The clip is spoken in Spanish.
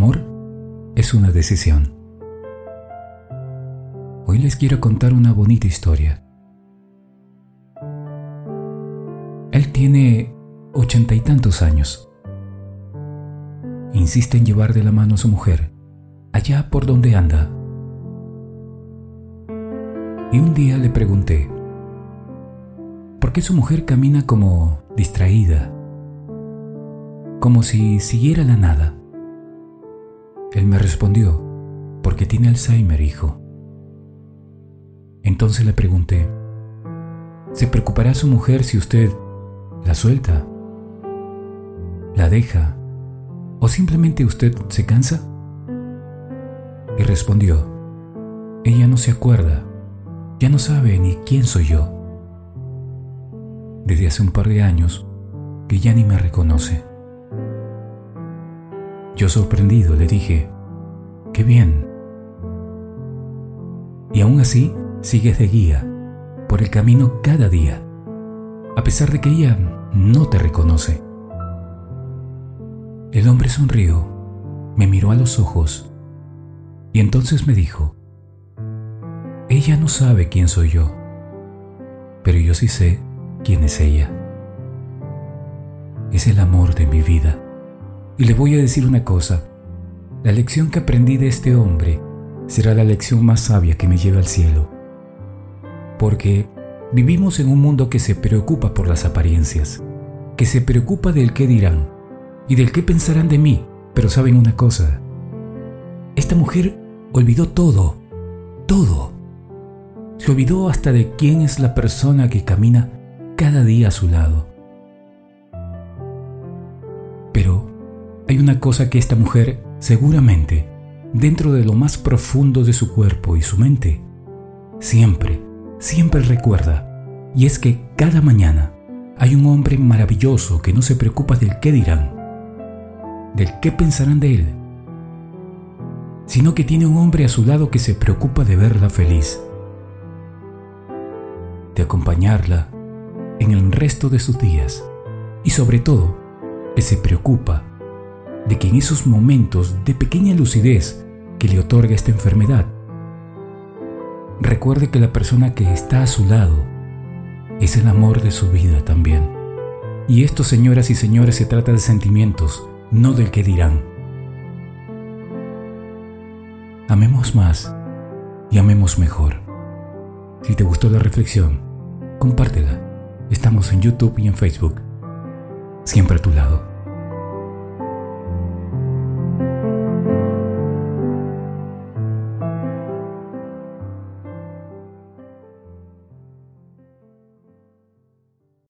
amor es una decisión. Hoy les quiero contar una bonita historia. Él tiene ochenta y tantos años. Insiste en llevar de la mano a su mujer allá por donde anda. Y un día le pregunté, ¿por qué su mujer camina como distraída? Como si siguiera la nada. Él me respondió, porque tiene Alzheimer, hijo. Entonces le pregunté, ¿se preocupará su mujer si usted la suelta? ¿La deja? ¿O simplemente usted se cansa? Y respondió, ella no se acuerda, ya no sabe ni quién soy yo. Desde hace un par de años que ya ni me reconoce. Yo sorprendido le dije, qué bien. Y aún así sigues de guía por el camino cada día, a pesar de que ella no te reconoce. El hombre sonrió, me miró a los ojos y entonces me dijo, ella no sabe quién soy yo, pero yo sí sé quién es ella. Es el amor de mi vida. Y le voy a decir una cosa, la lección que aprendí de este hombre será la lección más sabia que me lleve al cielo. Porque vivimos en un mundo que se preocupa por las apariencias, que se preocupa del qué dirán y del qué pensarán de mí, pero saben una cosa, esta mujer olvidó todo, todo. Se olvidó hasta de quién es la persona que camina cada día a su lado. Hay una cosa que esta mujer, seguramente, dentro de lo más profundo de su cuerpo y su mente, siempre, siempre recuerda, y es que cada mañana hay un hombre maravilloso que no se preocupa del qué dirán, del qué pensarán de él, sino que tiene un hombre a su lado que se preocupa de verla feliz, de acompañarla en el resto de sus días y sobre todo que se preocupa de que en esos momentos de pequeña lucidez que le otorga esta enfermedad, recuerde que la persona que está a su lado es el amor de su vida también. Y esto, señoras y señores, se trata de sentimientos, no del que dirán. Amemos más y amemos mejor. Si te gustó la reflexión, compártela. Estamos en YouTube y en Facebook. Siempre a tu lado.